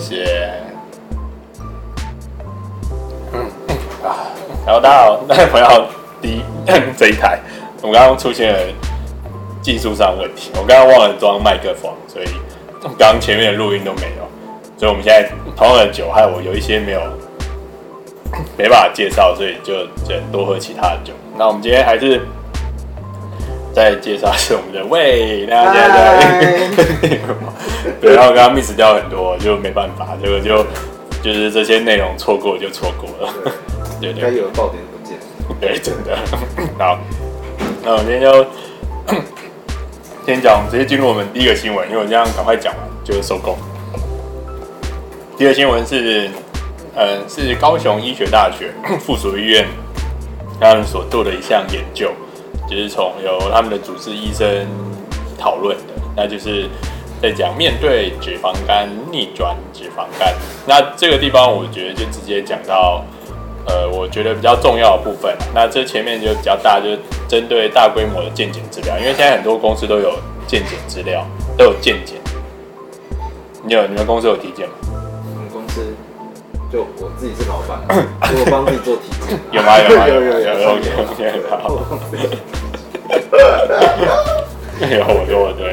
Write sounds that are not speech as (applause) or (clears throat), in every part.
谢谢谢。嗯啊，然后大家好，大家回到第一这一台，我们刚刚出现了技术上的问题，我刚刚忘了装麦克风，所以刚刚前面的录音都没有，所以我们现在同样的酒，还有我有一些没有 (coughs) 没办法介绍，所以就就多喝其他的酒。那我们今天还是。再介绍是我们的喂，大家对，(laughs) (laughs) 对，然后刚刚 miss 掉很多，就没办法，这个就就是这些内容错过就错过了，对对，该有的爆点不见，对，真的。好，那我们今天就 (coughs) 先讲，直接进入我们第一个新闻，因为我这样赶快讲完就收工。第一个新闻是，呃，是高雄医学大学 (clears throat) 附属医院他们所做的一项研究。就是从由他们的主治医生讨论的，那就是在讲面对脂肪肝逆转脂肪肝。那这个地方我觉得就直接讲到，呃，我觉得比较重要的部分。那这前面就比较大，就是针对大规模的健检资料，因为现在很多公司都有健检资料，都有健检。你有你们公司有体检吗？我们公司就我自己是老板，(laughs) 我帮自己做体检。有吗？有吗？有有有有有。有我有对，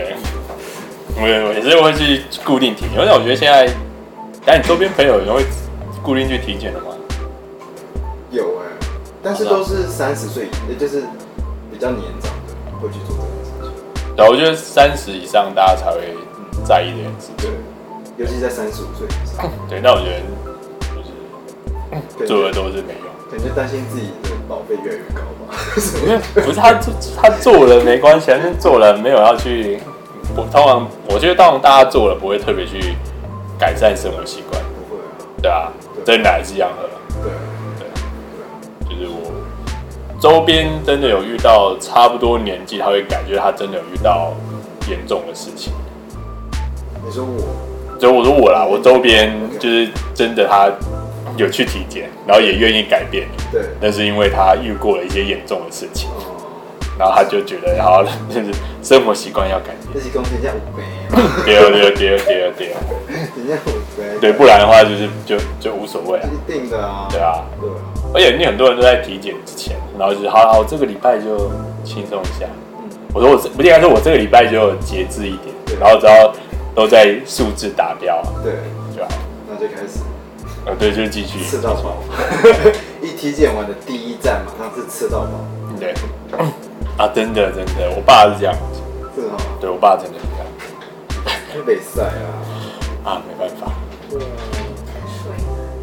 我也是会去固定体检，因为我觉得现在，但你周边朋友有会固定去体检的吗？有哎、但是都是三十岁，也就是比较年长的会去做这件事情。对，我觉得三十以上大家才会在意这件事情，尤其在三十五岁以上。对，那我觉得就是做的都是没用。感觉担心自己的保费越来越高吧？因为不是他做他做了没关系，但是做了没有要去。我通常我觉得，当大家做了不会特别去改善生活习惯，不会啊，对啊，真的还是一样喝。对对，就是我周边真的有遇到差不多年纪他会改，就是他真的有遇到严重的事情。你说我，就我说我啦，我周边就是真的他。有去体检，然后也愿意改变，对，那是因为他遇过了一些严重的事情，然后他就觉得，好了，(laughs) 就是生活习惯要改变。这是讲人家五倍，对对对对对对，人家五倍，(laughs) 对，不然的话就是就就无所谓啊，一定的啊，对啊，对，而且你很多人都在体检之前，然后就是好好这个礼拜就轻松一下，我说我不应该说我这个礼拜就节制一点，然后只要都在数字达标，对，就好，那就开始。啊，对，就是继续。吃到饱。(laughs) 一体检完的第一站马上是吃到饱。对，啊，真的真的，我爸是这样。是啊。对，我爸真的是这样。被晒啊！啊，没办法。对。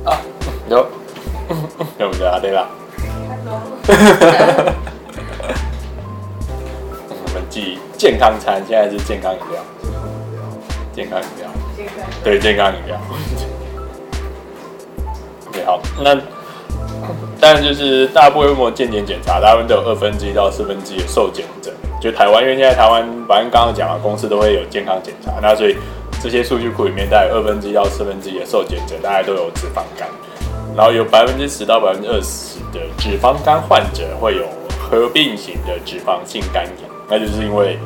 啊，有，(laughs) 有不对啊？对吧？(laughs) 我们记健康餐，现在是健康饮料。健康饮料。健康。对，健康饮料。(laughs) 好，那但就是大规模健检检查，大部分都有二分之一到四分之一的受检者。就台湾，因为现在台湾，反正刚刚讲了，公司都会有健康检查，那所以这些数据库里面，大概二分之一到四分之一的受检者，大概都有脂肪肝，然后有百分之十到百分之二十的脂肪肝患者会有合并型的脂肪性肝炎，那就是因为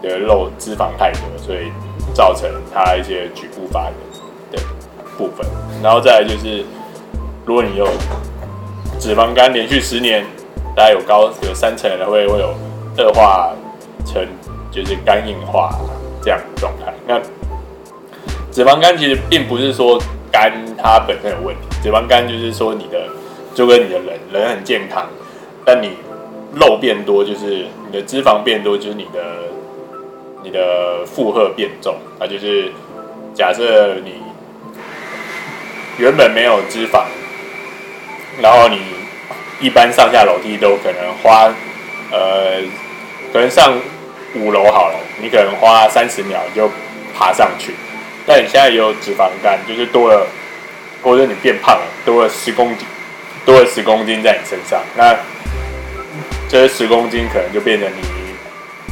的肉脂肪太多，所以造成它一些局部发炎的部分，然后再来就是。如果你有脂肪肝连续十年，大概有高有三成人会会有恶化成就是肝硬化这样的状态。那脂肪肝其实并不是说肝它本身有问题，脂肪肝就是说你的就跟你的人人很健康，但你肉变多，就是你的脂肪变多，就是你的你的负荷变重啊，就是假设你原本没有脂肪。然后你一般上下楼梯都可能花，呃，可能上五楼好了，你可能花三十秒就爬上去。但你现在有脂肪肝，就是多了，或者你变胖了，多了十公斤，多了十公斤在你身上，那这十公斤可能就变成你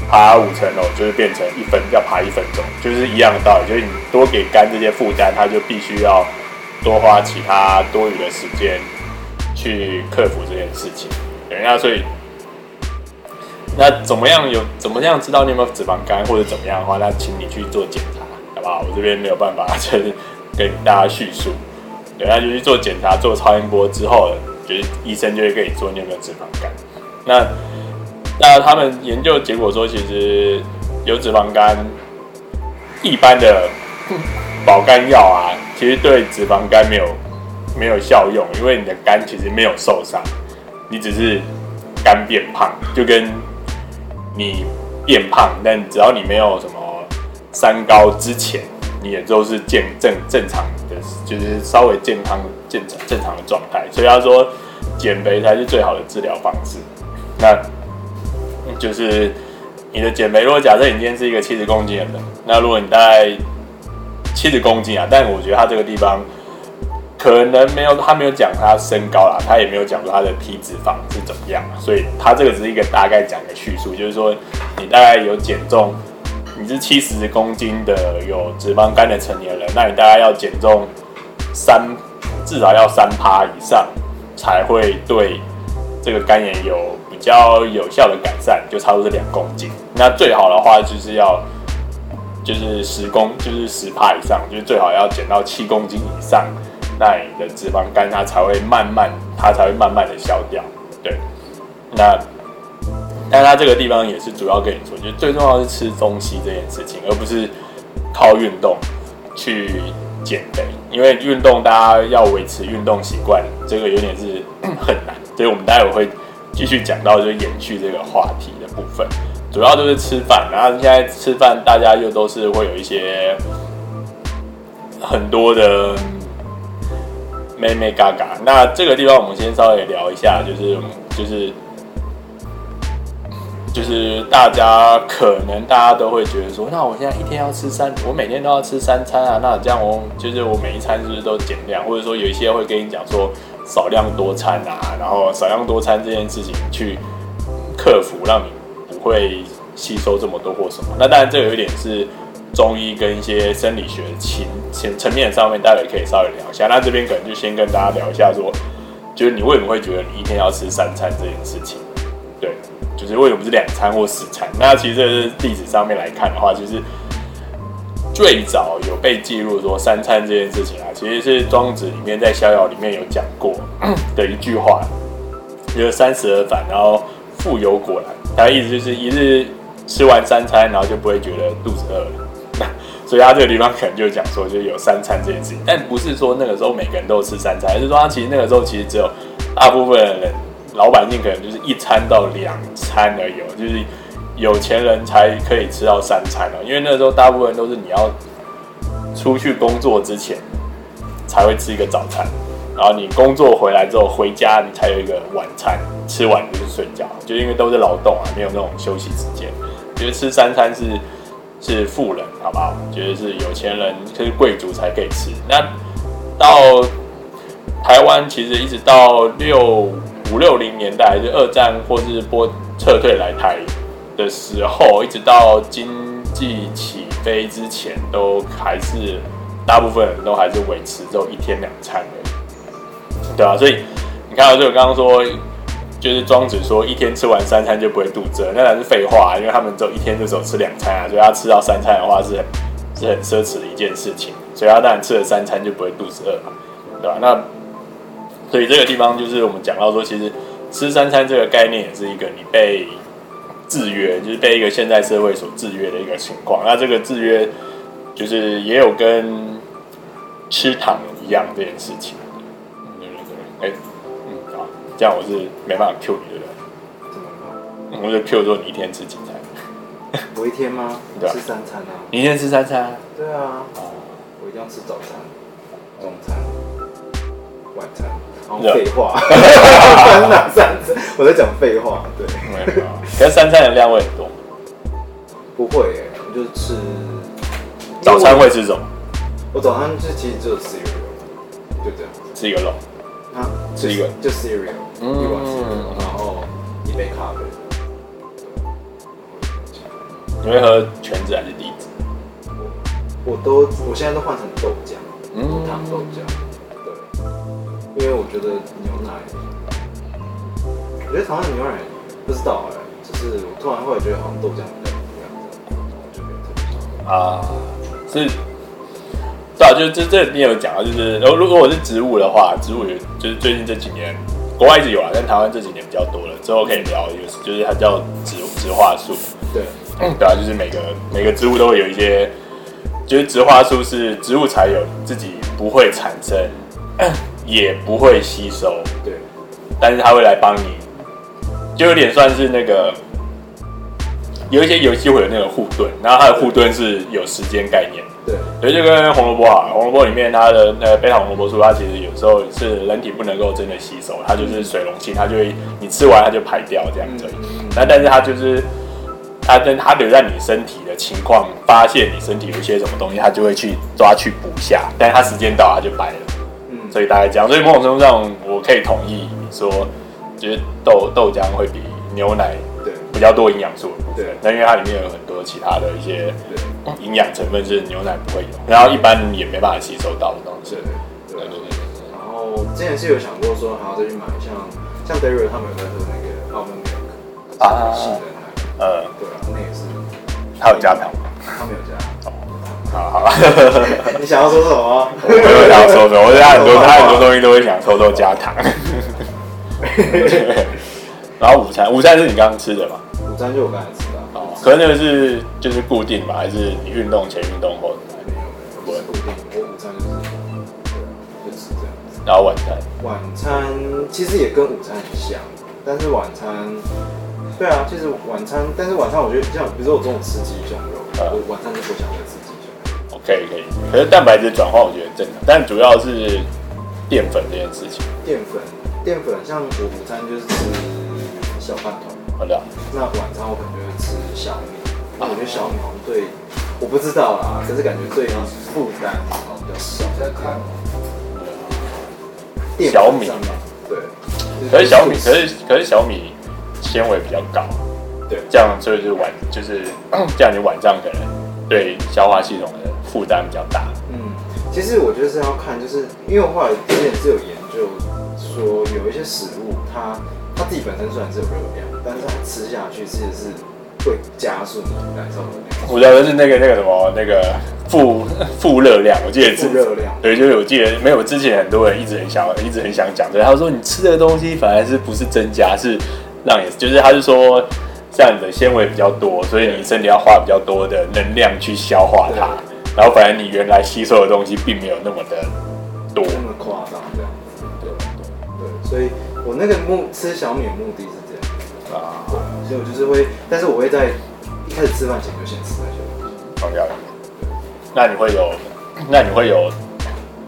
爬五层楼，就是变成一分要爬一分钟，就是一样的道理，就是你多给肝这些负担，它就必须要多花其他多余的时间。去克服这件事情，对，那所以，那怎么样有怎么样知道你有没有脂肪肝或者怎么样的话，那请你去做检查，好不好？我这边没有办法 (laughs) 就是跟大家叙述。对，那就去做检查，做超音波之后，就是医生就会跟你说你有没有脂肪肝。那那他们研究结果说，其实有脂肪肝，一般的保肝药啊，其实对脂肪肝没有没有效用，因为你的肝其实没有受伤，你只是肝变胖，就跟你变胖，但只要你没有什么三高之前，你也都是健正正常的，就是稍微健康正常正常的状态。所以他说减肥才是最好的治疗方式。那就是你的减肥，如果假设你今天是一个七十公斤的人，那如果你大概七十公斤啊，但我觉得他这个地方可能没有，他没有讲他身高啦，他也没有讲说他的体脂肪是怎么样，所以他这个只是一个大概讲的叙述，就是说你大概有减重，你是七十公斤的有脂肪肝的成年人，那你大概要减重三，至少要三趴以上才会对这个肝炎有。比较有效的改善就差不多是两公斤，那最好的话就是要就是十公就是十趴以上，就是最好要减到七公斤以上，那你的脂肪肝它才会慢慢它才会慢慢的消掉。对，那但它这个地方也是主要跟你说，就最重要是吃东西这件事情，而不是靠运动去减肥，因为运动大家要维持运动习惯，这个有点是 (coughs) 很难，所以我们待会会。继续讲到就延续这个话题的部分，主要就是吃饭。然后现在吃饭，大家又都是会有一些很多的妹妹嘎嘎。那这个地方我们先稍微聊一下，就是就是就是大家可能大家都会觉得说，那我现在一天要吃三，我每天都要吃三餐啊。那这样我就是我每一餐是不是都减量？或者说有一些会跟你讲说。少量多餐啊，然后少量多餐这件事情去克服，让你不会吸收这么多或什么。那当然，这个有点是中医跟一些生理学情层层面上面，待会可以稍微聊一下。那这边可能就先跟大家聊一下说，说就是你为什么会觉得你一天要吃三餐这件事情？对，就是为什么不是两餐或四餐？那其实历史上面来看的话，就是。最早有被记录说三餐这件事情啊，其实是庄子里面在《逍遥》里面有讲过 (coughs) 的一句话，就是三十而反，然后富有果然。他的意思就是一日吃完三餐，然后就不会觉得肚子饿了。所以他这个地方可能就讲说，就是有三餐这件事情，但不是说那个时候每个人都吃三餐，而是说他其实那个时候其实只有大部分的人，老百姓可能就是一餐到两餐而已，就是。有钱人才可以吃到三餐哦，因为那时候大部分都是你要出去工作之前才会吃一个早餐，然后你工作回来之后回家你才有一个晚餐，吃完就是睡觉，就因为都是劳动啊，没有那种休息时间。觉得吃三餐是是富人，好不好？觉得是有钱人，就是贵族才可以吃。那到台湾其实一直到六五六零年代，就二战或是波撤退来台。的时候，一直到经济起飞之前，都还是大部分人都还是维持只有一天两餐的，对啊，所以你看到这个，刚刚说就是庄子说一天吃完三餐就不会肚子饿，那当然是废话，因为他们只有一天就只有吃两餐啊，所以他吃到三餐的话是是很奢侈的一件事情，所以他当然吃了三餐就不会肚子饿嘛，对吧？那所以这个地方就是我们讲到说，其实吃三餐这个概念也是一个你被。制约就是被一个现代社会所制约的一个情况，那这个制约就是也有跟吃糖一样这件事情。对对对，哎，这样我是没办法 Q 你的，怎么了？我就 Q 说你一天吃几餐？(laughs) 我一天吗？(laughs) 对吃三餐啊。你一天吃三餐？对啊。我一定要吃早餐、中餐、晚餐。废话，(laughs) 哪三餐？我在讲废话。对，可是三餐的量会很多。不会耶，我就吃。早餐会吃什么？我早餐就其实只有 cereal，就这样。吃一个肉。啊？吃一个就 cereal，一碗 cereal，然后一杯咖啡。你会喝全脂还是低脂？我都，我现在都换成豆浆，无糖豆浆。因为我觉得牛奶，我觉得台湾的牛奶不知道哎，就是我突然后来觉得好像豆浆比较不一样，就没有特别啊，是道，就是这这你有讲啊，就是如如果我是植物的话，植物也就是最近这几年国外一直有啊，但台湾这几年比较多了。之后可以聊，就是就是它叫植植化素。对，嗯，对啊，就是每个每个植物都会有一些，就是植化素是植物才有，自己不会产生，也不会吸收。对，但是它会来帮你，就有点算是那个。有一些游戏会有那种护盾，然后它的护盾是有时间概念。对，所以就跟红萝卜啊，红萝卜里面它的那个贝塔红萝卜素，它其实有时候是人体不能够真的吸收，它就是水溶性，它就会你吃完它就排掉这样子。那、嗯、但是它就是它跟它留在你身体的情况，发现你身体有一些什么东西，它就会去抓去补下，但是它时间到它就白了。嗯，所以大概这样，所以某种程度上我可以同意你说，就是豆豆浆会比牛奶。比较多营养素的部分，那因为它里面有很多其他的一些营养成分是牛奶不会有，然后一般也没办法吸收到的东西。对对对。然后之前是有想过说还要再去买像像 Dairy 他们有在喝那个 Almond Milk 啊，杏仁奶，呃，对啊，那也是。它有加糖吗？它没有加。哦，好好。(laughs) 你想要说什么？我没有想要说什么，我觉得很多 (laughs) 他很多东西都会想偷偷加糖。(laughs) 然后午餐，午餐是你刚刚吃的吗？午餐就我刚才吃的。哦，可能那个是就是固定吧，还是你运动前、运动后？没有没有，不是固定。我午餐就是对，就吃这样子。然后晚餐？晚餐其实也跟午餐很像，但是晚餐，对啊，其实晚餐，但是晚餐我觉得像，比如说我中午吃鸡胸肉，我晚餐就不想再吃鸡胸肉。OK 可以，可是蛋白质转化我觉得正常，但主要是淀粉这件事情。淀粉，淀粉，像我午餐就是吃。小饭团，好的。那晚餐我可能就会吃小米，那我觉得小米好像对，我不知道啦，可是感觉对负担好像比较少。在看，小米，对。可是小米，可是可是小米纤维比较高，对，这样所以就是晚就是这样，你晚上可能对消化系统的负担比较大。嗯，其实我觉得是要看，就是因为我后来之前是有研究说有一些食物它。它自己本身虽然是有热量，但是它吃下去其实是会加速你燃烧热量。我觉得是那个那个什么那个负负热量，我记得是负热量。对，就是我记得没有之前很多人一直很想一直很想讲，对，他说你吃的东西反而是不是增加，是让你就是他是说像你的纤维比较多，所以你身体要花比较多的能量去消化它，然后反而你原来吸收的东西并没有那么的多，那么夸张这样子。对对对，所以。我那个目吃小米的目的是这样啊，所以我就是会，但是我会在一开始吃饭前就先吃那些东西。放掉了。那你会有，那你会有，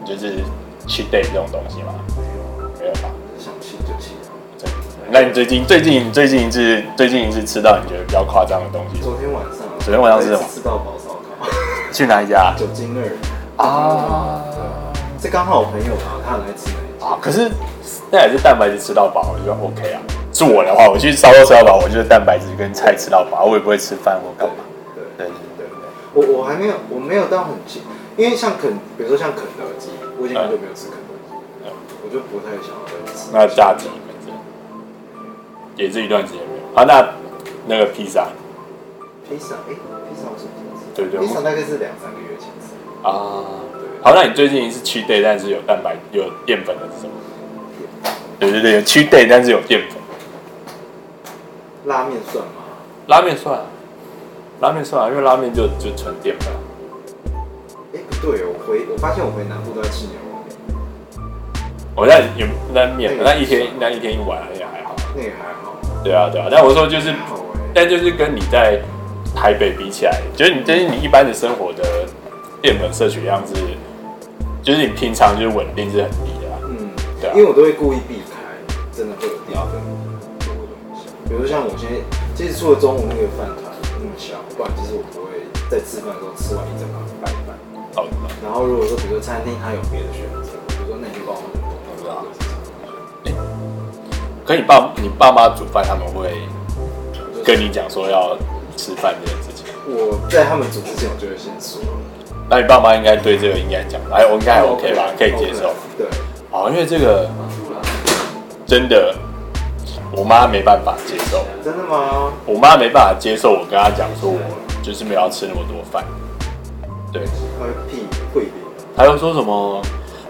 就是 cheat day 这种东西吗？没有，没有吧？想吃就吃。真的。那你最近最近最近一次最近一次吃到你觉得比较夸张的东西？昨天晚上。昨天晚上是什么？吃到饱烧烤。去哪一家？九斤二。啊。这刚好我朋友嘛，他很爱吃。啊，可是。那也是蛋白质吃到饱，我觉得 OK 啊。是我的话，我去烧肉吃到饱，我就是蛋白质跟菜吃到饱，我也不会吃饭或干嘛。对对对对，我我还没有，我没有到很近，因为像肯，比如说像肯德基，我已经很久没有吃肯德基，我就不太想要再吃。那炸鸡也是一段时间没有。好，那那个披萨，披萨，哎，披萨我什么时候吃？对对，披萨大概是两三个月前吃。啊，对。好，那你最近是 cheat day，但是有蛋白有淀粉的是什么？对对对，cheat day，但是有淀粉。拉面算吗？拉面算，拉面算啊，因为拉面就就纯淀粉。哎，不对，我回我发现我回南部都在吃牛肉面。我在有那面，那一天那一天一碗也还好。那也还好。对啊对啊，但我说就是，但就是跟你在台北比起来，就是你就是你一般的生活的淀粉摄取量是，就是你平常就是稳定是很低的。嗯，对因为我都会故意避开，真的会有淀粉多的东西。比如像我现在，其实除了中午那个饭团那么小，不然其实我不会在吃饭的时候吃完一整盘白饭。好的。然后如果说，比如说餐厅它有别的选择，比如说那你就帮我很多。我知道。可你爸、你爸妈煮饭，他们会跟你讲说要吃饭这件事情。我在他们煮之前，我就会先说。那你爸妈应该对这个应该讲，哎，我应该还 OK 吧？可以接受。对。哦，因为这个真的，我妈没办法接受。真的吗？我妈没办法接受我跟她讲说，我就是没有要吃那么多饭。对。她屁会他又说什么？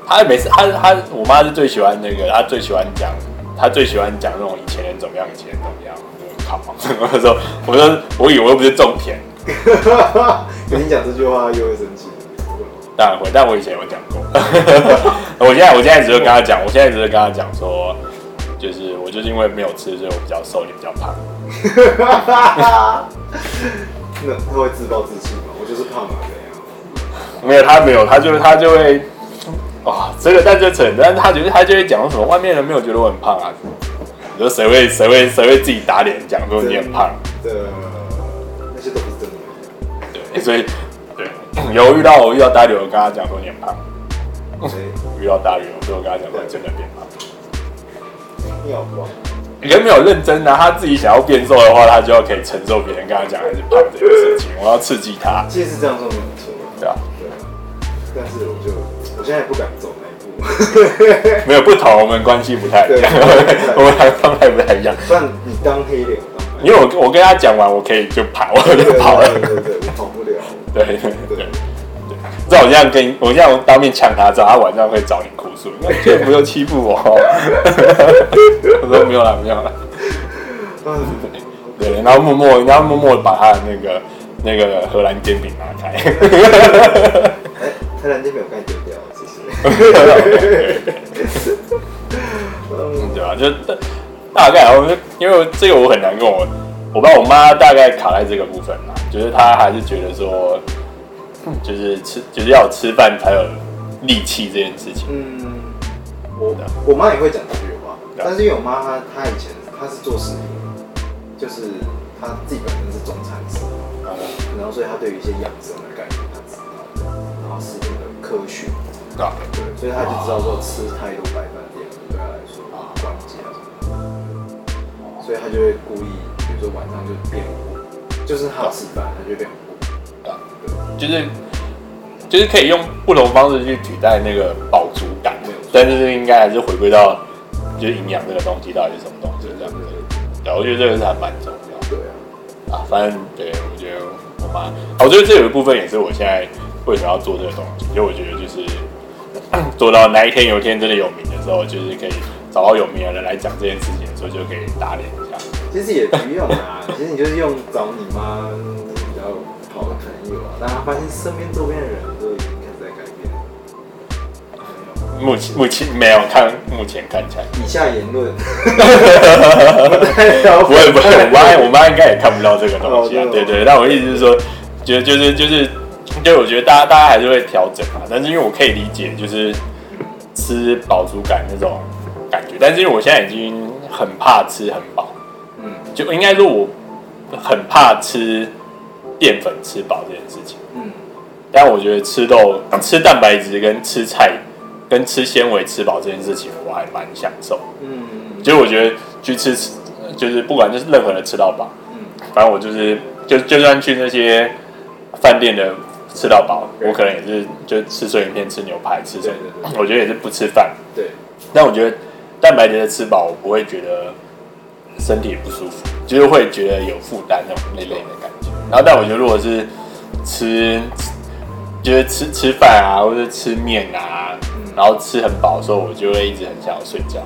他每次他他我妈是最喜欢那个，她最喜欢讲，她最喜欢讲那种以前人怎么样，以前人怎么样。我靠！(laughs) 我说我说我以为我又不是种田。(laughs) 跟你讲这句话又会生气。当然会，但我以前有讲过。(laughs) 我现在我现在只是跟他讲，我现在只是跟他讲说，就是我就是因为没有吃，所以我比较瘦，你比较胖。(laughs) 那他会自暴自弃吗？我就是胖嘛，这样。没有，他没有，他就他就会，哇，这个但这扯，但是他觉得他就会讲什么，外面人没有觉得我很胖啊。你说谁会谁会谁会自己打脸讲说你很胖？对，那些都不是真所以对。有遇到我遇到大刘，我跟他讲说你很胖。(laughs) 遇到大刘，我就跟他讲说真的变胖。你好胖。你跟没有认真啊，他自己想要变瘦的话，他就要可以承受别人跟他讲还是胖这件事情。我要刺激他。其实是这样说没有错。对啊。对。但是我就我现在也不敢走那一步。没有不同，我们关系不太一样，我们还状态不太一样。不然你当黑脸。因为我我跟他讲完，我可以就跑，我就跑了。对对。对对对对，知道我这样跟我这样当面呛他，知道他晚上会找你哭诉，你不用欺负我。(laughs) 我说没有了，没有了。对，然后默默，然后默默把他的那个那个荷兰煎饼拿开。荷兰煎饼我刚丢掉，谢谢。(laughs) 对吧？就大概，我因为这个我很难跟我。我爸我妈大概卡在这个部分嘛，就是她还是觉得说，就是吃就是要吃饭才有力气这件事情。嗯，我我妈也会讲这句话，但是因为我妈她她以前她是做食品，就是她自己本身是中餐师，然后所以她对于一些养生的概念她知道，然后食品的科学，对，所以她就知道说吃太多白饭店对她来说啊关节啊什么，所以她就会故意。就晚上就变糊，就是他吃饭，他就变就是就是可以用不同方式去取代那个饱足感，但是应该还是回归到就是营养这个东西到底是什么东西这样子。对，我觉得这个是还蛮重要。对啊，啊，反正对我觉得我妈，我觉得这有一部分也是我现在为什么要做这个东西，因为我觉得就是 (clears throat) 做到哪一天有一天真的有名的时候，就是可以找到有名的人来讲这件事情的时候，就可以打脸。其实也不用啊，其实你就是用找你妈比较好的朋友啊，但他发现身边周边的人都已经开始在改变。目前目前没有看，目前看起来。以下言论。不会不会，我 (laughs) 妈我妈应该也看不到这个东西啊。对对，但我意思是说，觉得就是就是，就我觉得大家大家还是会调整嘛，但是因为我可以理解，就是吃饱足感那种感觉，但是因为我现在已经很怕吃很饱。就应该说，我很怕吃淀粉吃饱这件事情。嗯，但我觉得吃豆、吃蛋白质跟吃菜跟吃纤维吃饱这件事情，我还蛮享受。嗯，就我觉得去吃，就是不管就是任何人吃到饱，嗯，反正我就是就就算去那些饭店的吃到饱，我可能也是就吃碎片、吃牛排、吃什么，我觉得也是不吃饭。对，但我觉得蛋白质的吃饱，我不会觉得。身体也不舒服，就是会觉得有负担那种累累的感觉。然后，但我觉得如果是吃，就是吃吃饭啊，或者吃面啊，然后吃很饱的时候，我就会一直很想要睡觉。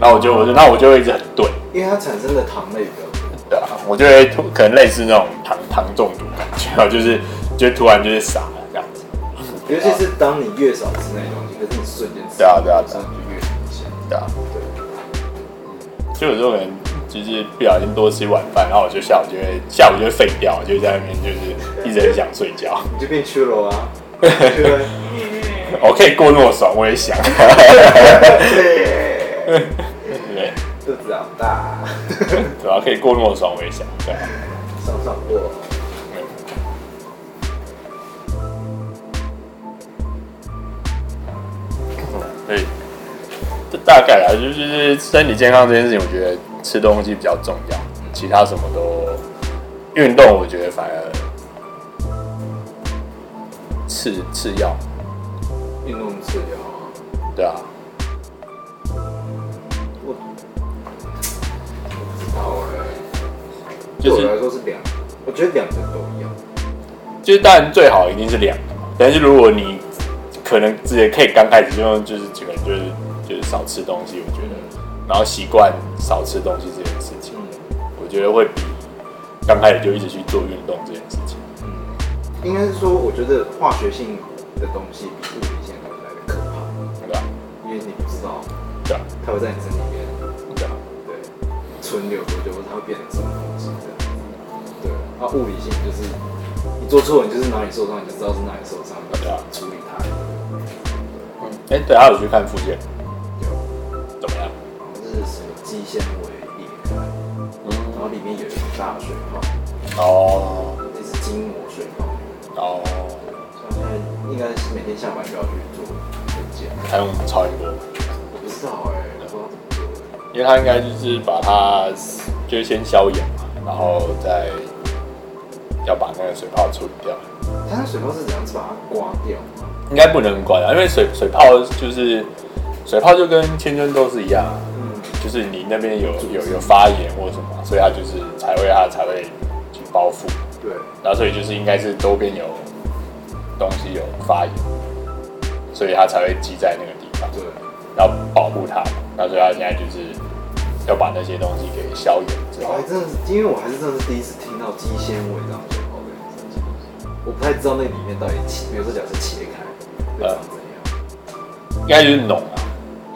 然后我就我就那我就会一直很钝，因为它产生的糖类比较多。对啊，我就会可能类似那种糖糖中毒感觉，然后就是就突然就是傻了这样子。尤其是当你越少吃那些东西，可是你瞬间吃，对啊对啊，对啊，就越明显。对啊。就有时候可能就是不小心多吃一碗饭，然后我就下午就会下午就会废掉，就在那边就是一直很想睡觉。你就变吃了啊？(laughs) 我可以过那么爽，我也想。对，肚子好大。对啊，可以过那么爽，我也想。对，爽爽过。对。这大概啊，就是身体健康这件事情，我觉得吃东西比较重要，其他什么都运动，我觉得反而次次要。运动次要。对啊。我不知道哎。对我来说是两个，我觉得两个都一样。就是当然最好一定是两个嘛，但是如果你。可能直接可以刚开始就用，就是几个人就是少吃东西，我觉得，然后习惯少吃东西这件事情，我觉得会比刚开始就一直去做运动这件事情。嗯，应该是说，我觉得化学性的东西比物理性的东西来的可怕，对吧？因为你不知道，对啊，它会在你身体里面，对啊，对，存留多久，它会变成什么东西的，对。啊，物理性就是你做错，你就是哪里受伤，你就知道是哪里受伤，对啊，处理它。嗯，哎，对，他有去看复健，肌纤维裂开，嗯，然后里面有一个大水泡，哦，这是筋膜水泡，哦，所以现在应该是每天下班就要去做复健，还用超音波？我不知道哎，不知道怎么做，因为他应该就是把它就是先消炎嘛，然后再要把那个水泡处理掉。它那水泡是怎样？子把它刮掉吗？应该不能刮掉，因为水水泡就是水泡就跟青春痘是一样，嗯，就是你那边有有有发炎或什么，所以他就是才会他才会去包覆，对，然后所以就是应该是周边有东西有发炎，所以他才会积在那个地方，对，然后保护它，那所以他现在就是要把那些东西给消炎之后。我还真的是，因为我还是真的是第一次听到肌纤维这样水泡的我不太知道那里面到底切，比如说假设切开。呃，应该就是脓啊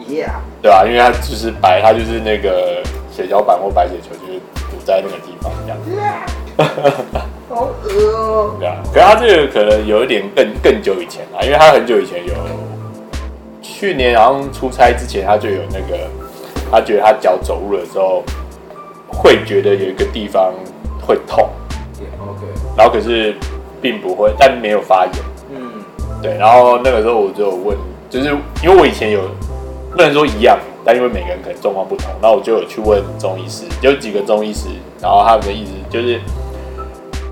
，Yeah，对啊？因为它就是白，它就是那个血小板或白血球，就是堵在那个地方这样子。Yeah. (laughs) 好恶哦。对啊，可是它这个可能有一点更更久以前啊，因为他很久以前有，去年好像出差之前他就有那个，他觉得他脚走路的时候会觉得有一个地方会痛，OK，然后可是并不会，但没有发炎。对，然后那个时候我就问，就是因为我以前有不能说一样，但因为每个人可能状况不同，那我就有去问中医师，有几个中医师，然后他们的意思就是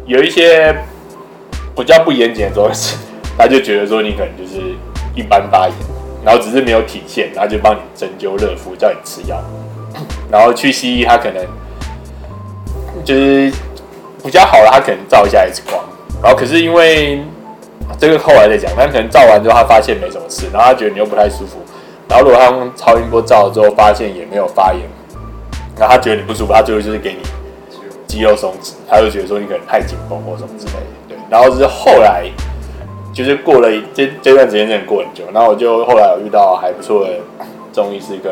有一些比较不严谨的中医师，他就觉得说你可能就是一般发炎，然后只是没有体现，然后就帮你针灸热敷，叫你吃药，然后去西医他可能就是比较好了，他可能照一下 X 光，然后可是因为。这个后来再讲，但可能照完之后他发现没什么事，然后他觉得你又不太舒服，然后如果他用超音波照了之后发现也没有发炎，然后他觉得你不舒服，他最后就是给你肌肉松弛，他就觉得说你可能太紧绷或什么之类的，对。然后是后来就是过了这这段时间真的过很久，然后我就后来有遇到还不错的中医师跟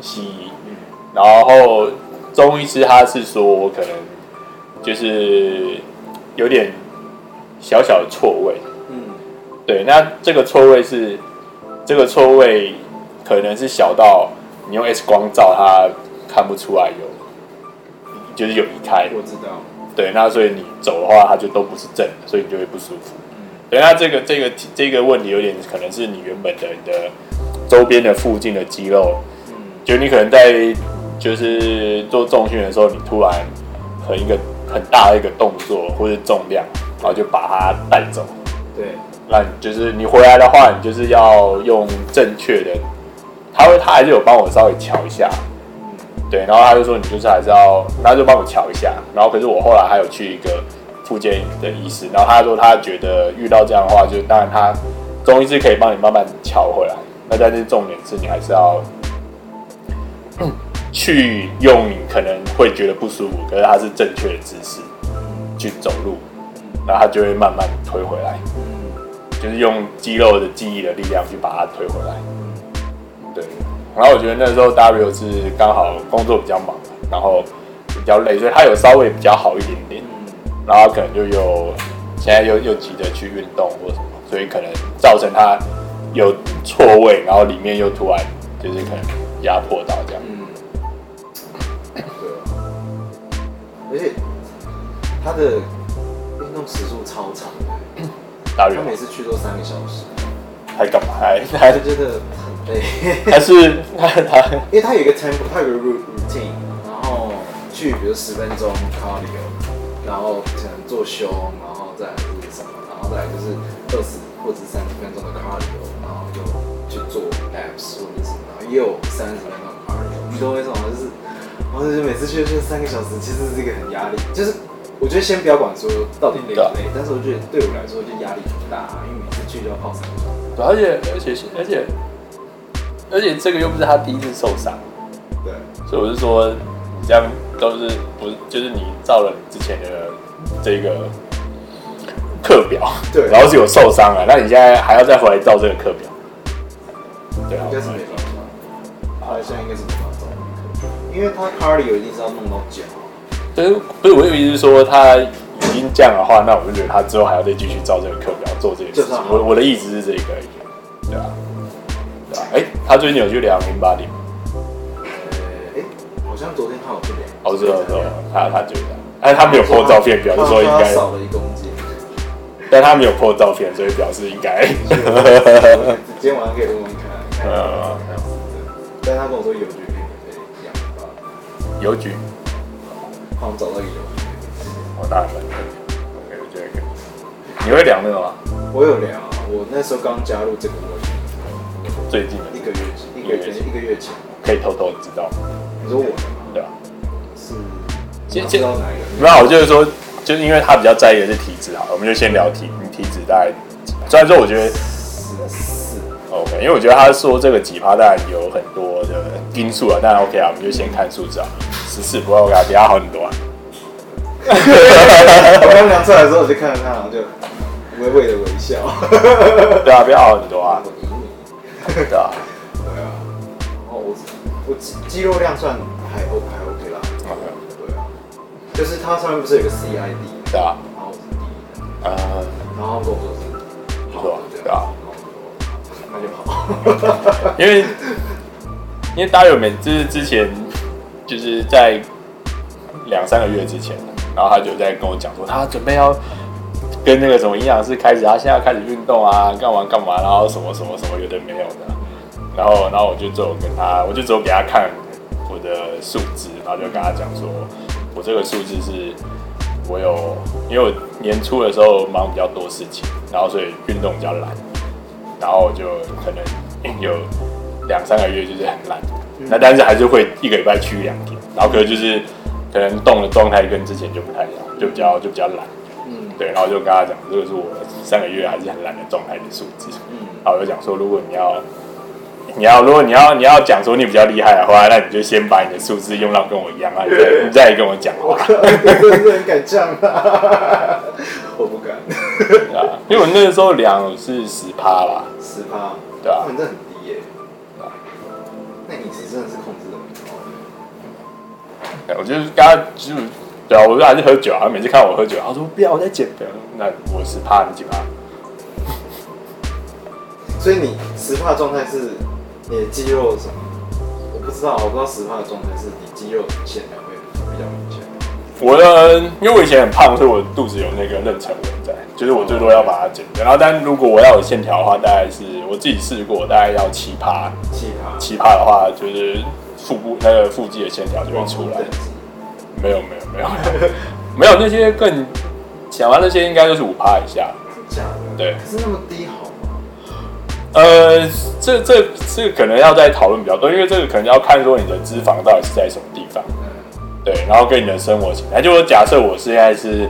西医，然后中医师他是说我可能就是有点小小的错位。嗯对，那这个错位是这个错位可能是小到你用 X 光照它看不出来有，就是有移开。我知道。对，那所以你走的话，它就都不是正的，所以你就会不舒服。嗯。对，那这个这个这个问题有点可能是你原本的你的周边的附近的肌肉，嗯，就你可能在就是做重训的时候，你突然很一个很大的一个动作或者重量，然后就把它带走。对。那就是你回来的话，你就是要用正确的。他会，他还是有帮我稍微瞧一下，对。然后他就说，你就是还是要，他就帮我瞧一下。然后可是我后来还有去一个附件的医师，然后他说他觉得遇到这样的话，就当然他中医是可以帮你慢慢瞧回来。那但是重点是你还是要去用你可能会觉得不舒服，可是他是正确的姿势去走路，然后他就会慢慢推回来。就是用肌肉的记忆的力量去把它推回来，对。然后我觉得那时候 W 是刚好工作比较忙，然后比较累，所以他有稍微比较好一点点。然后可能就有现在又又急着去运动或什么，所以可能造成他有错位，然后里面又突然就是可能压迫到这样。嗯，对啊。而且他的运动时数超长的。(coughs) 他每次去都三个小时，还干嘛？还还是觉得很累？还是他他？因为他有一个 tempo，他有个 routine，然后去比如十分钟 cardio，然后可能做胸，然后再什么，然后再来就是二十或者三十分钟的 cardio，然后又去做 abs 或者什么，然后又三十分钟的 cardio。你懂我意思吗？就是，然后就每次去就三个小时，其实是一个很压力，就是。我觉得先不要管说到底累不累，但是我觉得对我来说就压力很大，因为每次去就要泡三个小时。而且而且而且而且这个又不是他第一次受伤，对，所以我是说，你这样都是不是就是你照了你之前的这个课表，对，然后是有受伤了，那你现在还要再回来照这个课表，对啊，应该是没办法，他现在应该是没办法照课表，因为他 cardio 一定是要弄到脚，就是不是我的意思是说他已经这样的话，那我就觉得他之后还要再继续照这个课表做这个事情，我我的意思是这个而已，对啊，哎、欸，他最近有去量 InBody 哎，好像昨天他有去量，哦，知道知道，他他觉得，哎，他没有 po 照片，表示说应该少了一公斤。但他没有 po 照片，所以表示应该。(laughs) 今天晚上可以问问看。嗯。但他跟我说邮局可以量吧。邮局。好我找到一个邮局。我大概分。OK，我觉得可以。你会量那个吗？我有量，我那时候刚加入这个邮局。最近的。一个月，一个月前，一个月前。可以偷偷知道。你说我的吗？对吧。是。先知道哪一个？没有，我就是说。就是因为他比较在意的是体质啊，我们就先聊体，你体质大概，虽然说我觉得十四，OK，因为我觉得他说这个几趴当然有很多的因素啊，当然 OK 啊，我们就先看数字啊，十四不会 OK 啊，比他好很多啊。(laughs) 我刚量出来的时候，我就看着他，然后就微微的微笑。(laughs) 对啊，比他好很多啊。对啊。对啊。哦，我我肌肌肉量算还 OK，还 OK 啦。就是它上面不是有个 CID？对啊。然后我是第一的。啊。然后跟我说是，好，对啊。那就好。因为 (laughs) 因为大家有每次之前就是在两三个月之前，然后他就在跟我讲说，他准备要跟那个什么营养师开始，他现在要开始运动啊，干嘛干嘛，然后什么什么什么有的没有的。然后然后我就只有跟他，我就只有给他看我的数字，然后就跟他讲说。我这个数字是，我有，因为我年初的时候忙比较多事情，然后所以运动比较懒，然后就可能有两三个月就是很懒，那但是还是会一个礼拜去两天，然后可能就是可能动的状态跟之前就不太一样，就比较就比较懒，嗯，对，然后就跟他讲，这个是我上个月还是很懒的状态的数字，嗯，然后我就讲说，如果你要。你要，如果你要，你要讲说你比较厉害的话，那你就先把你的数字用到跟我一样啊，你再你再跟我讲话。真的很敢这样啊！我不敢。啊，因为我那个时候量是十趴啦，十趴，对啊，真的很低耶。啊，那饮食真的是控制的很好。对，我就是刚刚就对啊，我就还是喝酒啊，每次看我喝酒，他说不要我在减肥，那我十趴，你几趴？所以你十趴状态是？你的肌肉什么？我不知道，我不知道十趴的状态是你肌肉线条会比较明显。我的，因为我以前很胖，所以我肚子有那个妊娠纹在，就是我最多要把它减掉。然后，但如果我要有线条的话，大概是我自己试过，大概要七趴。七趴。七趴的话，就是腹部那个腹肌的线条就会出来。没有，没有，没有，(laughs) 没有那些更讲完那些应该就是五趴以下。假的。对。可是那么低好。呃，这这这个可能要再讨论比较多，因为这个可能要看说你的脂肪到底是在什么地方，对，然后跟你的生活形态。就说假设我现在是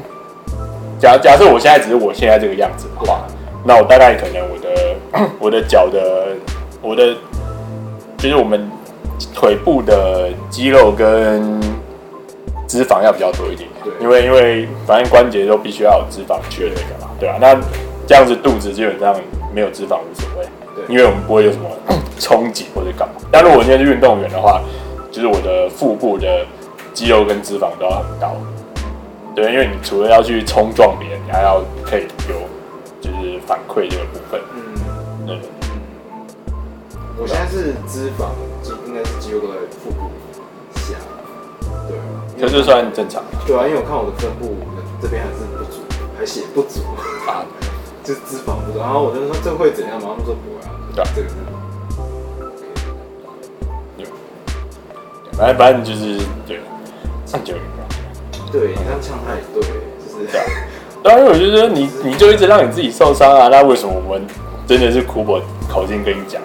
(coughs) 假假设我现在只是我现在这个样子的话，那我大概可能我的 (coughs) 我的脚的我的就是我们腿部的肌肉跟脂肪要比较多一点，因为因为反正关节都必须要有脂肪去那个嘛，对啊？那这样子肚子基本上。没有脂肪无所谓，因为我们不会有什么冲击或者干嘛。但如果我今天是运动员的话，就是我的腹部的肌肉跟脂肪都要很高。对，因为你除了要去冲撞别人，你还要可以有就是反馈这个部分。嗯，对。我现在是脂肪肌，应该是肌肉都在腹部下。对，这就算正常。对啊，因为我看我的分布这边还是不足，还血不足啊。(laughs) 就是脂肪不足，然后我就说这会怎样吗？他们说不会啊，对这个是反正反正就是对，上九零对，你这样唱他也对，就是这样。当然，我觉得你你就一直让你自己受伤啊，那为什么我们真的是苦口口径跟你讲，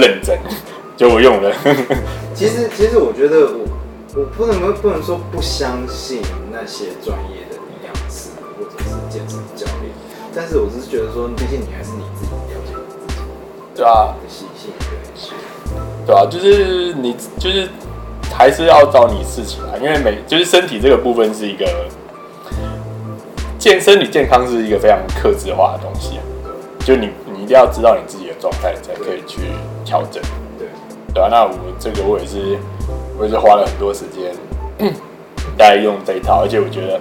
认真 (laughs) 就我用了。(laughs) 其实其实我觉得我我不能不能说不相信那些专业的营养师或者是健身教练。但是我只是觉得说，毕竟你还是你自己了解你自己，对啊，习性对，对啊，就是你就是还是要找你事情啊，因为每就是身体这个部分是一个健身体健康是一个非常克制化的东西啊，就你你一定要知道你自己的状态，才可以去调整，对对啊，那我这个我也是我也是花了很多时间在用这一套，而且我觉得。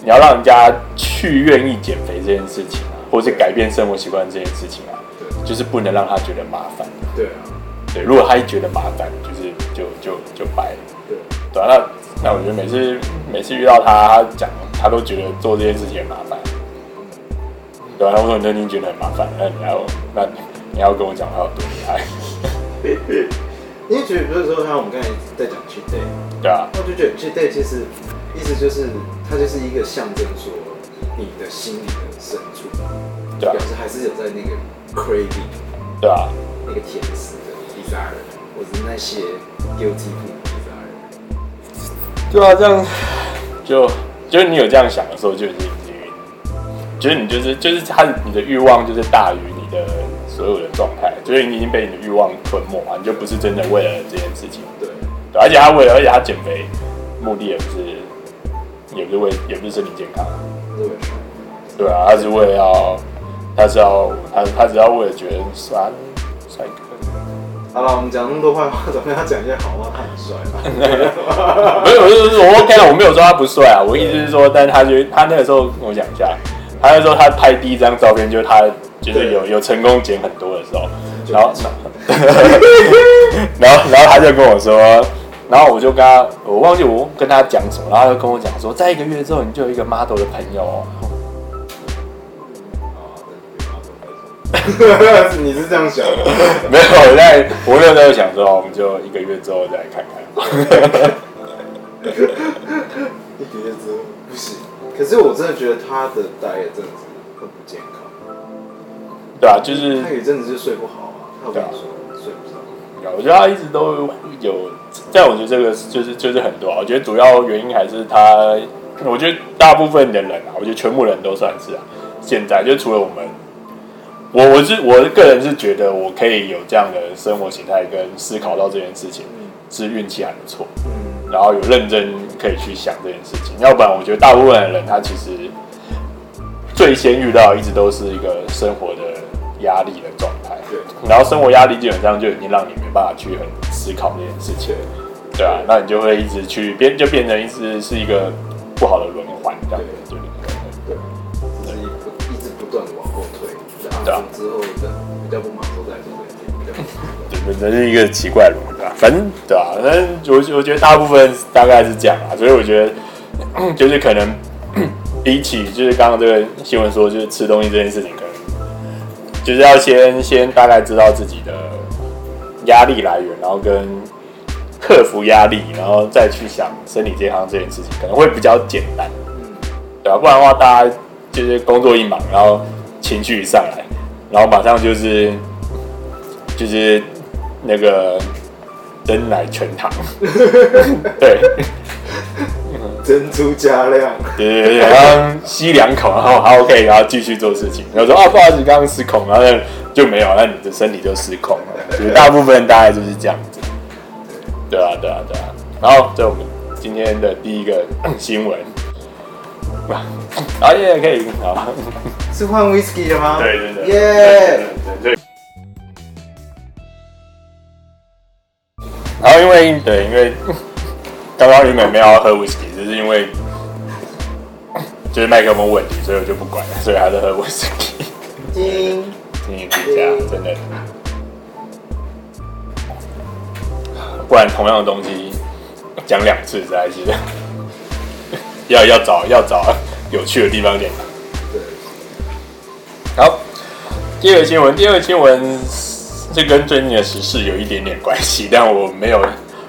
你要让人家去愿意减肥这件事情啊，或者改变生活习惯这件事情啊，对，就是不能让他觉得麻烦。对啊，对，如果他一觉得麻烦，就是就就就掰了。对，对啊，那那我觉得每次每次遇到他，他讲他都觉得做这件事情很麻烦。对啊，他说你都已经觉得很麻烦，那你要那你要跟我讲他有多厉害？(laughs) 因为觉得比如说像我们刚才在讲 cheat day，对啊，我就觉得 cheat day 其实意思就是。它就是一个象征，说你的心里的深处，对啊，表示还是有在那个 craving，对啊，那个甜食的 desire，或者是那些 guilty desire，对啊，这样就就是你有这样想的时候，就是已经，就是你就是就是他你的欲望就是大于你的所有的状态，就是你已经被你的欲望吞没啊，你就不是真的为了这件事情，对，对，而且他为了，而且他减肥目的也不是。也不是为，也不是身体健康，对，对啊，他是为了要，他是要，他他只要为了觉得帅，帅哥。好了，我们讲那么多坏话，总要讲一些好话。他很帅，(laughs) 没有，就是我 OK 了，我没有说他不帅啊，我意思是说，但是他觉得他那个时候跟我讲一下，他那时候他拍第一张照片，就是他就是有有成功减很多的时候，(laughs) 然后，然后然后他就跟我说。然后我就跟他，我忘记我跟他讲什么，然后他就跟我讲说，在一个月之后，你就有一个 model 的朋友哦。你是这样想的？没有，我在我那时候想说，我们就一个月之后再来看看。一个月之后不行，可是我真的觉得他的 diet 真的是很不健康。对啊，就是他有一阵子就睡不好啊，他跟你说睡不着。啊我觉得他一直都有。在我觉得这个就是就是很多，我觉得主要原因还是他，我觉得大部分的人啊，我觉得全部人都算是啊。现在就除了我们，我我是我个人是觉得我可以有这样的生活形态跟思考到这件事情，是运气还不错，然后有认真可以去想这件事情。要不然我觉得大部分的人他其实最先遇到一直都是一个生活的压力的状态，对，然后生活压力基本上就已经让你没办法去很。思考这件事情，对啊，那你就会一直去变，就变成一直是一个不好的轮环，这样。对对对，就是一直不断的往后退，对啊，之后的比较不忙都在做这些，对，这是一个奇怪的轮，对吧？反正对啊，反正我我觉得大部分大概是这样啊，所以我觉得就是可能 (coughs) 比起就是刚刚这个新闻说，就是吃东西这件事情，可能就是要先先大概知道自己的。压力来源，然后跟克服压力，然后再去想身体健康这件事情，可能会比较简单，对吧？不然的话，大家就是工作一忙，然后情绪一上来，然后马上就是就是那个真奶全糖，(laughs) 对，(laughs) 珍珠加量，对对对，然后吸两口，然后好 OK，然后继续做事情。然后说啊，不好意思，刚刚失控，然后就没有，那你的身体就失控了。绝大部分大概就是这样子，对啊，对啊，对啊。然后，这我们今天的第一个 (coughs) 新闻，啊耶，可以，好，是换 whisky 了吗？对对对，耶，对对。然后因为对，因为刚刚原本没有要喝 whisky，只是因为就是麦克风问题，所以我就不管了，所以还是喝 whisky。听，听你自家，真的。不然同样的东西讲两次实在是 (laughs) 要要找要找有趣的地方点。对。好，第二个新闻，第二个新闻这跟最近的时事有一点点关系，但我没有，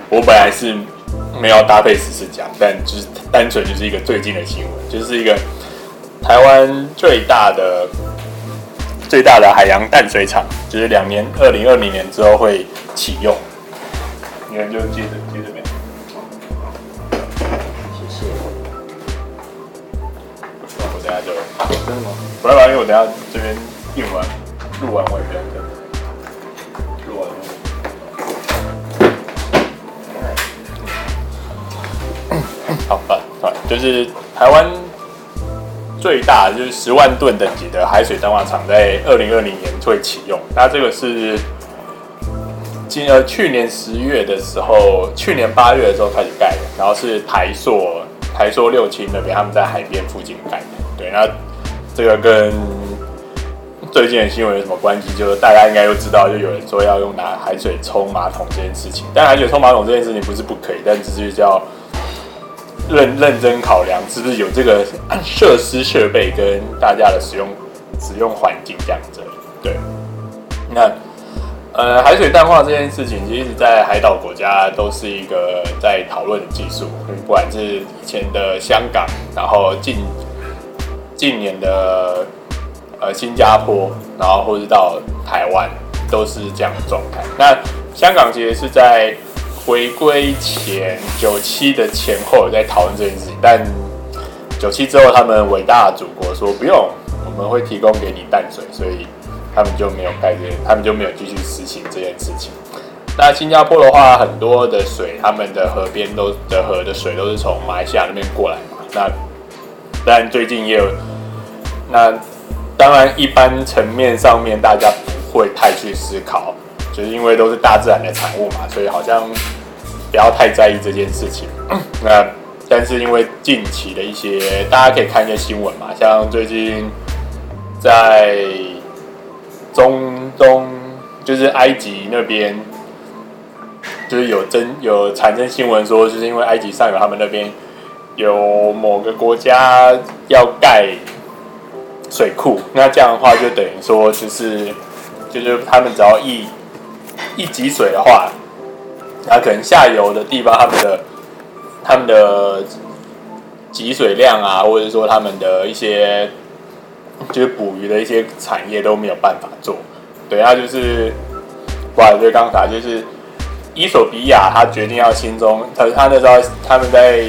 我本来是没有搭配时事讲，但就是单纯就是一个最近的新闻，就是一个台湾最大的最大的海洋淡水厂，就是两年二零二零年之后会启用。你看，就接着接着没。谢谢。我等下就真的吗？不要，因为我等下这边印完录完我也不要跟。好吧，好，就是台湾最大就是十万吨等级的海水淡化厂，在二零二零年会启用。那这个是今呃去年十月的时候，去年八月的时候开始盖的，然后是台塑台塑六轻那边他们在海边附近盖的。对，那这个跟最近的新闻有什么关系？就是大家应该都知道，就有人说要用拿海水冲马桶这件事情。但海水冲马桶这件事情不是不可以，但只是叫认认真考量，是不是有这个 (coughs) 设施设备跟大家的使用使用环境这样子。对，那呃，海水淡化这件事情，其实在海岛国家都是一个在讨论的技术，不管是以前的香港，然后近近年的。呃，新加坡，然后或者到台湾，都是这样的状态。那香港其实是在回归前九七的前后有在讨论这件事情，但九七之后，他们伟大的祖国说不用，我们会提供给你淡水，所以他们就没有盖这，他们就没有继续实行这件事情。那新加坡的话，很多的水，他们的河边都的河的水都是从马来西亚那边过来嘛。那但最近也有那。当然，一般层面上面大家不会太去思考，就是因为都是大自然的产物嘛，所以好像不要太在意这件事情。(coughs) 那但是因为近期的一些，大家可以看一些新闻嘛，像最近在中东，就是埃及那边，就是有真有产生新闻说，就是因为埃及上游他们那边有某个国家要盖。水库，那这样的话就等于说，就是就是他们只要一一集水的话，那可能下游的地方他们的他们的集水量啊，或者说他们的一些就是捕鱼的一些产业都没有办法做。对，他就是，不好意思，刚才就是伊索比亚，他决定要新增，他他那时候他们在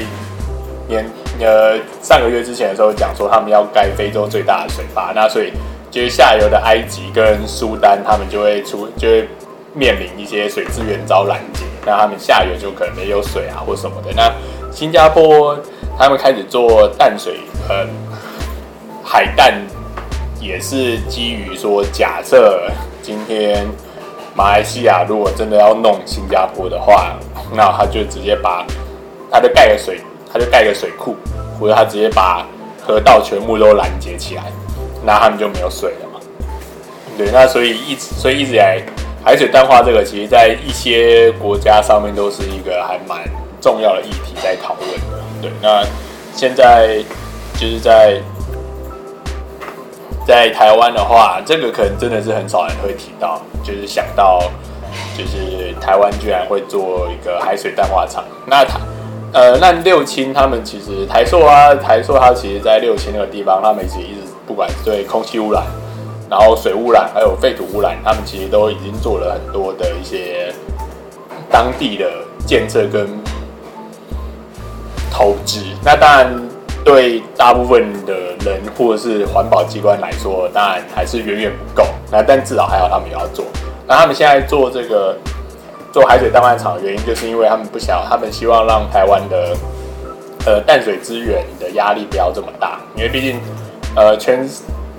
年。呃，上个月之前的时候讲说他们要盖非洲最大的水坝，那所以就是下游的埃及跟苏丹，他们就会出就会面临一些水资源遭拦截，那他们下游就可能没有水啊或什么的。那新加坡他们开始做淡水，呃，海淡也是基于说，假设今天马来西亚如果真的要弄新加坡的话，那他就直接把他就盖个水。他就盖个水库，或者他直接把河道全部都拦截起来，那他们就没有水了嘛。对，那所以一直所以一直以来，海水淡化这个，其实在一些国家上面都是一个还蛮重要的议题在讨论的。对，那现在就是在在台湾的话，这个可能真的是很少人会提到，就是想到就是台湾居然会做一个海水淡化厂，那它。呃，那六轻他们其实台塑啊，台塑它其实，在六轻那个地方，他们其实一直不管是对空气污染，然后水污染，还有废土污染，他们其实都已经做了很多的一些当地的建设跟投资。那当然，对大部分的人或者是环保机关来说，当然还是远远不够。那但至少还好，他们也要做。那他们现在做这个。做海水淡化厂的原因，就是因为他们不想，他们希望让台湾的呃淡水资源的压力不要这么大，因为毕竟呃全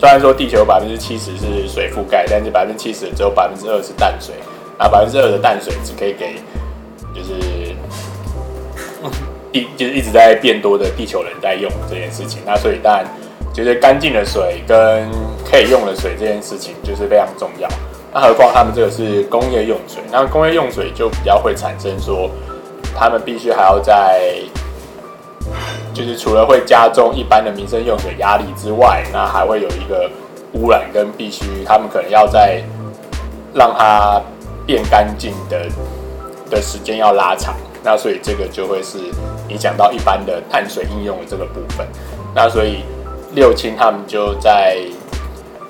虽然说地球百分之七十是水覆盖，但是百分之七十只有百分之二是淡水，那百分之二的淡水只可以给就是地就是一直在变多的地球人在用这件事情，那所以当然就是干净的水跟可以用的水这件事情就是非常重要。那何况他们这个是工业用水，那工业用水就比较会产生说，他们必须还要在，就是除了会加重一般的民生用水压力之外，那还会有一个污染跟必须，他们可能要在让它变干净的的时间要拉长，那所以这个就会是影响到一般的淡水应用的这个部分，那所以六轻他们就在。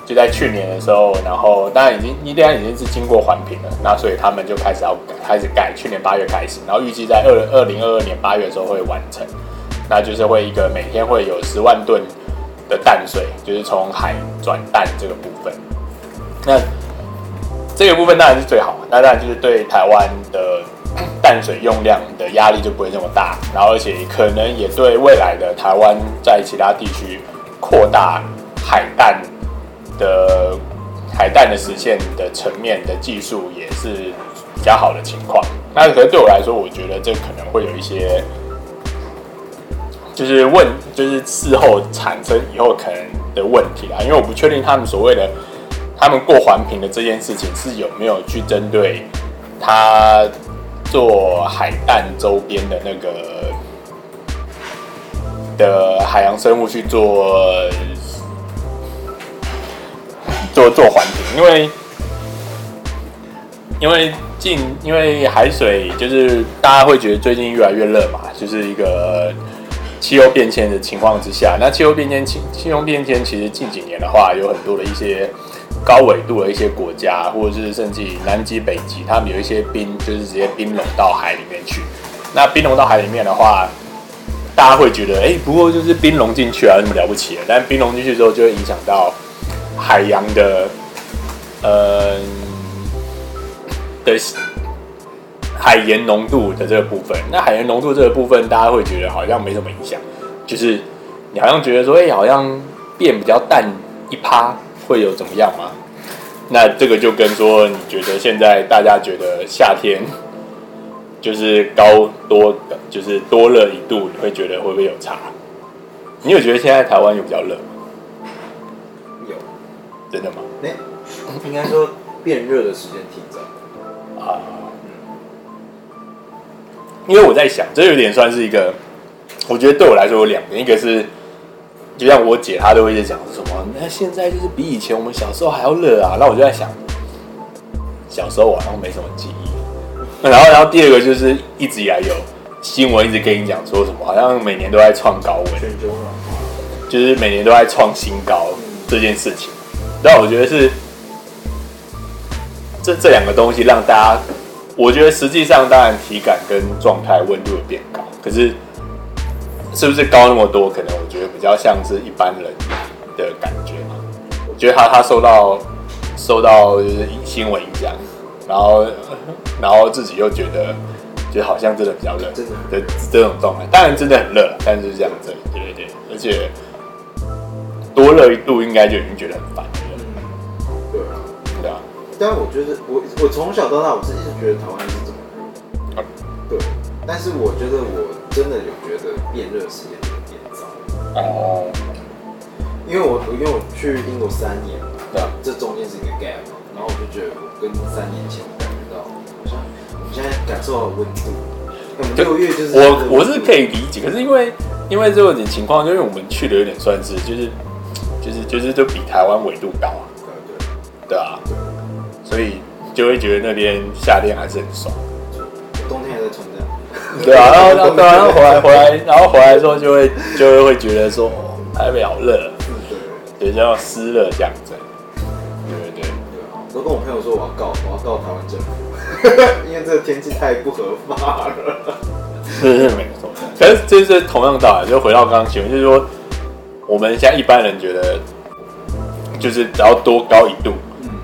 就在去年的时候，然后当然已经，一定已经是经过环评了，那所以他们就开始要开始盖，去年八月开始，然后预计在二二零二二年八月的时候会完成，那就是会一个每天会有十万吨的淡水，就是从海转淡这个部分。那这个部分当然是最好，那当然就是对台湾的淡水用量的压力就不会那么大，然后而且可能也对未来的台湾在其他地区扩大海淡的海淡的实现的层面的技术也是比较好的情况。那可能对我来说，我觉得这可能会有一些。就是问，就是事后产生以后可能的问题啦，因为我不确定他们所谓的他们过环评的这件事情是有没有去针对他做海淡周边的那个的海洋生物去做做做环评，因为因为近因为海水就是大家会觉得最近越来越热嘛，就是一个。气候变迁的情况之下，那气候变迁，气气候变迁其实近几年的话，有很多的一些高纬度的一些国家，或者是甚至南极、北极，他们有一些冰，就是直接冰融到海里面去。那冰融到海里面的话，大家会觉得，哎、不过就是冰融进去啊，那么了不起？但冰融进去之后，就会影响到海洋的，呃，的。海盐浓度的这个部分，那海盐浓度这个部分，大家会觉得好像没什么影响，就是你好像觉得说，哎，好像变比较淡一趴，会有怎么样吗？那这个就跟说，你觉得现在大家觉得夏天就是高多，就是多热一度，你会觉得会不会有差？你有觉得现在台湾有比较热吗？有，真的吗？那应该说变热的时间挺早啊。因为我在想，这有点算是一个，我觉得对我来说有两个，一个是，就像我姐她都会在讲什么，那现在就是比以前我们小时候还要热啊。那我就在想，小时候我好像没什么记忆。然后，然后第二个就是一直以来有新闻一直跟你讲说什么，好像每年都在创高温，就是每年都在创新高这件事情。但我觉得是这这两个东西让大家。我觉得实际上，当然体感跟状态温度有变高，可是是不是高那么多？可能我觉得比较像是一般人的感觉嘛。我觉得他他受到受到就是新闻影响，然后然后自己又觉得就好像真的比较热，真的的这种状态。当然真的很热，但是这样子，对对对，而且多热一度应该就已经觉得很烦了。但我觉得我我从小到大我是一直觉得台湾是这么热，对。但是我觉得我真的有觉得变热时间有点早哦。因为我因为我去英国三年嘛，对，这中间是一个 gap 嘛，然后我就觉得我跟三年前感觉到好像我们现在感受到温度，我们六月就是我我是可以理解，可是因为因为这个点情况，因为我们去的有点算是就是就是就是就比台湾纬度高啊，对对对啊。所以就会觉得那边夏天还是很爽，冬天还在穿这样。对啊，然后然后然后回来回来，然后回来之后就会就会会觉得说，台北好热，对，比较湿热这样子。对对对，都跟我朋友说我要告我要告台湾政府，(laughs) 因为这个天气太不合法了。是是没错，可是这是同样道理，就回到刚刚前面，就是说我们现在一般人觉得，就是只要多高一度。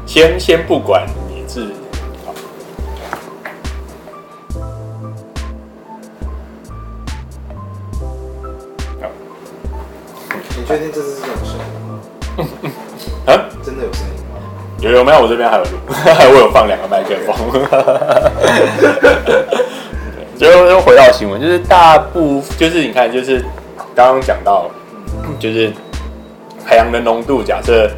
先先不管你是，好，你确定这是这种声音吗？啊，真的有声音吗？有有没有？我这边还有录，我有放两个麦克风。最后又回到新闻，就是大部就是你看，就是刚刚讲到，就是海洋的浓度，假设。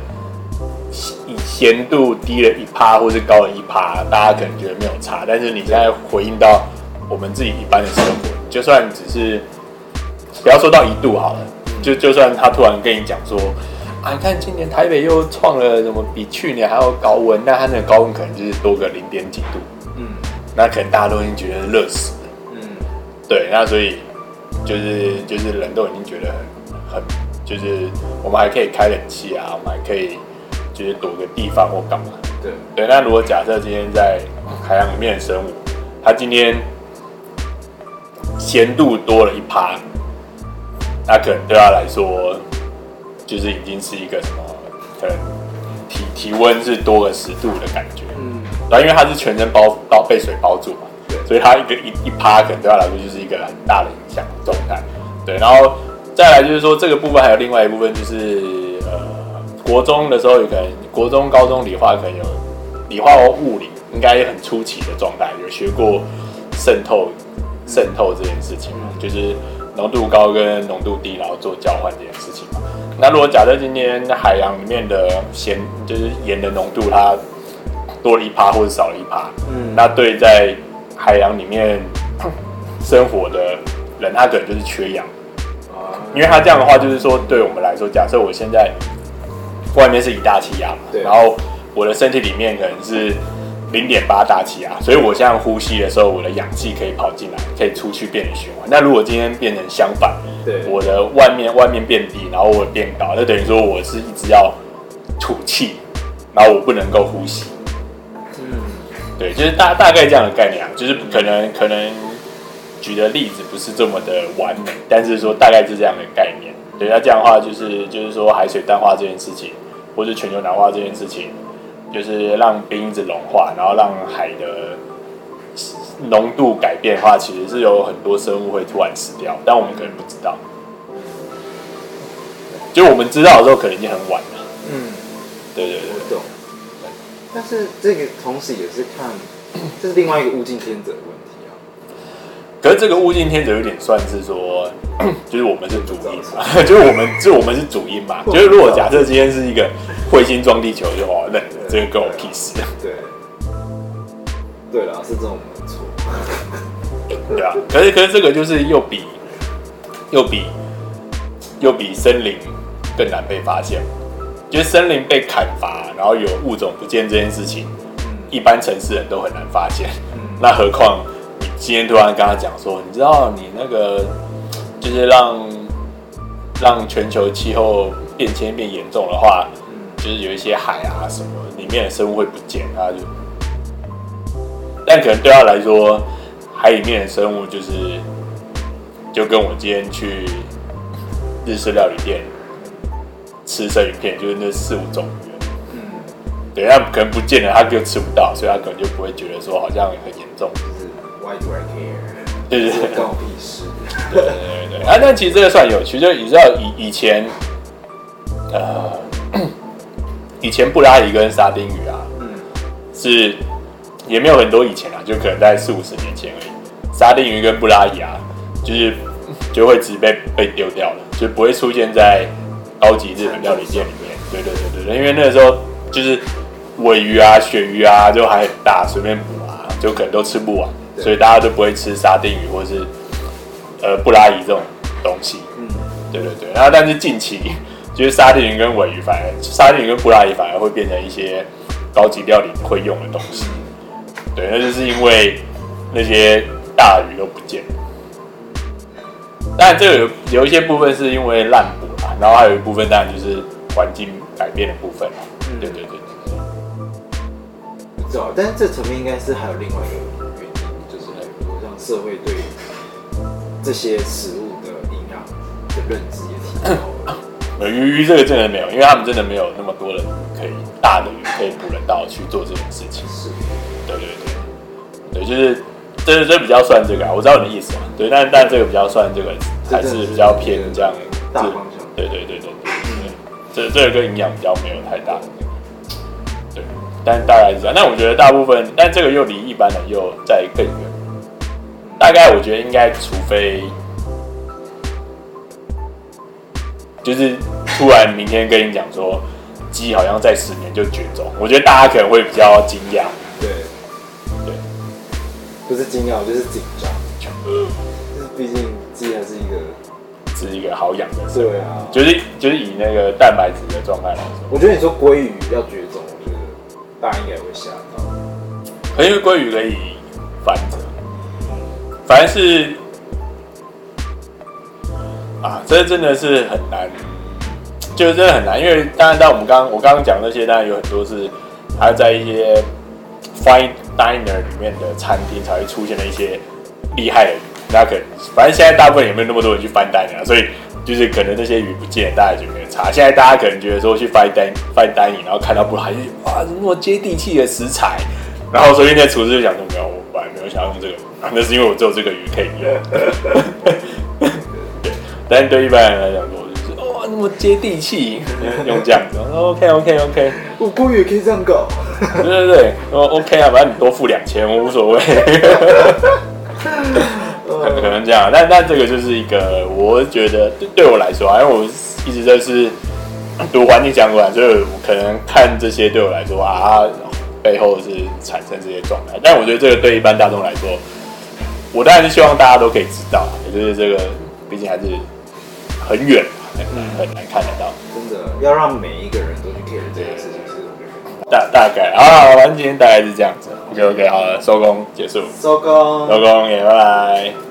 咸度低了一趴，或是高了一趴，大家可能觉得没有差。但是你现在回应到我们自己一般的生活，就算只是不要说到一度好了，就就算他突然跟你讲说啊，你看今年台北又创了什么比去年还要高温，那他那个高温可能就是多个零点几度，嗯，那可能大家都已经觉得热死了，嗯，对，那所以就是就是人都已经觉得很很，就是我们还可以开冷气啊，我们还可以。就是躲个地方或干嘛？对对。那如果假设今天在海洋里面的生物，它今天咸度多了一趴，那可能对它来说，就是已经是一个什么可能体体温是多了十度的感觉，嗯，然后因为它是全身包包被水包住嘛，对，所以它一个一一趴可能对它来说就是一个很大的影响状态，对，然后再来就是说这个部分还有另外一部分就是呃国中的时候有可能国中高中理化可能有理化或物理应该也很初期的状态，有学过渗透渗透这件事情嘛，就是。浓度高跟浓度低，然后做交换这件事情嘛。那如果假设今天海洋里面的咸，就是盐的浓度它多了一趴或者少了一趴，嗯，那对在海洋里面生活的人，他可能就是缺氧啊。因为他这样的话，就是说对我们来说，假设我现在外面是一大气压嘛，对，然后我的身体里面可能是。零点八大气压，所以我现在呼吸的时候，我的氧气可以跑进来，可以出去变成循环。那如果今天变成相反，对，我的外面外面变低，然后我变高，那等于说我是一直要吐气，然后我不能够呼吸。嗯，对，就是大大概这样的概念啊，就是可能可能举的例子不是这么的完美，但是说大概是这样的概念。对，那这样的话就是就是说海水淡化这件事情，或是全球暖化这件事情。就是让冰子融化，然后让海的浓度改变的话，其实是有很多生物会突然死掉，但我们可能不知道。就我们知道的时候，可能已经很晚了。嗯，对对对，我懂。但是这个同时也是看，(clears throat) 这是另外一个物竞天择的问题啊。可是这个物竞天择有点算是说，(clears throat) 就是我们是主因嘛，(laughs) 就是我们，就我们是主因嘛。(laughs) 就是如果假设今天是一个。彗星撞地球就好了，那这个跟我屁事。对，对啦，是这种没错。(laughs) 对啊，可是可是这个就是又比又比又比森林更难被发现。就是森林被砍伐，然后有物种不见这件事情，嗯、一般城市人都很难发现。嗯、那何况你今天突然跟他讲说，你知道你那个就是让让全球气候变迁变严重的话。就是有一些海啊什么里面的生物会不见，他就，但可能对他来说，海里面的生物就是，就跟我今天去日式料理店吃生鱼片，就是那四五种鱼，嗯，对，他可能不见了，他就吃不到，所以他可能就不会觉得说好像很严重，就是 Why do I care？对 (laughs) 对对，关我屁事。对对对对，啊，但其实这个算有趣，就你知道以以前，呃。以前布拉鱼跟沙丁鱼啊，嗯，是也没有很多以前啊，就可能在四五十年前而已。沙丁鱼跟布拉鱼啊，就是就会直接被被丢掉了，就不会出现在高级日本料理店里面。对对对对对，因为那个时候就是尾鱼啊、鳕鱼啊，就还很大，随便捕啊，就可能都吃不完，所以大家都不会吃沙丁鱼或是呃布拉鱼这种东西。嗯，对对对，然后但是近期。就是沙丁鱼跟尾鱼，反而沙丁鱼跟布拉鱼反而会变成一些高级料理会用的东西。对，那就是因为那些大鱼都不见了。当然，这个有有一些部分是因为滥捕嘛，然后还有一部分当然就是环境改变的部分。对对对对对。不知道，但是这层面应该是还有另外一个社会对这些食物的营养的认知也提高了。(coughs) 鱼鱼这个真的没有，因为他们真的没有那么多人可以大的鱼可以捕人到去做这种事情。是，对对对，对，就是这这比较算这个啊，我知道你的意思啊。对，但但这个比较算这个，还是比较偏这样大方向。对对对对对，嗯，这这个跟营养比较没有太大的。对，但大概是这样。但我觉得大部分，但这个又离一般人又再更远。大概我觉得应该，除非。就是突然明天跟你讲说，鸡好像在十年就绝种，我觉得大家可能会比较惊讶。对，对，不是惊讶，就是紧张。就是毕竟鸡还是一个，是一个好养的。对啊，就是就是以那个蛋白质的状态来说，我觉得你说鲑鱼要绝种，我觉得大家应该会吓到。可因为鲑鱼可以繁殖，反正是。啊，这真的是很难，就是真的很难，因为当然，在我们刚我刚刚讲那些，当然有很多是还在一些 fine diner 里面的餐厅才会出现的一些厉害的，那可能反正现在大部分也没有那么多人去翻单啊，所以就是可能那些鱼不见，大家就没有差。现在大家可能觉得说去翻单翻单影然后看到不还是，哇，那么接地气的食材，然后所以那厨师就想说没有，本来没有想要用这个，那是因为我只有这个鱼可以用。对，但是对一般人来讲我，就是哇，那么接地气，用这样子，OK OK OK，我姑也可以这样搞。对对对，哦 OK 啊，反正你多付两千，我无所谓。可能这样，但但这个就是一个，我觉得对对我来说啊，因为我一直都是读环境相关，所以我可能看这些对我来说啊，背后是产生这些状态。但我觉得这个对一般大众来说，我当然是希望大家都可以知道，也就是这个毕竟还是很远，很难很难看得到。真的要让每一个人都去 care 这件事情是大大概啊，完今天大概是这样子。OK OK，好了，收工结束，收工，收工，也拜拜。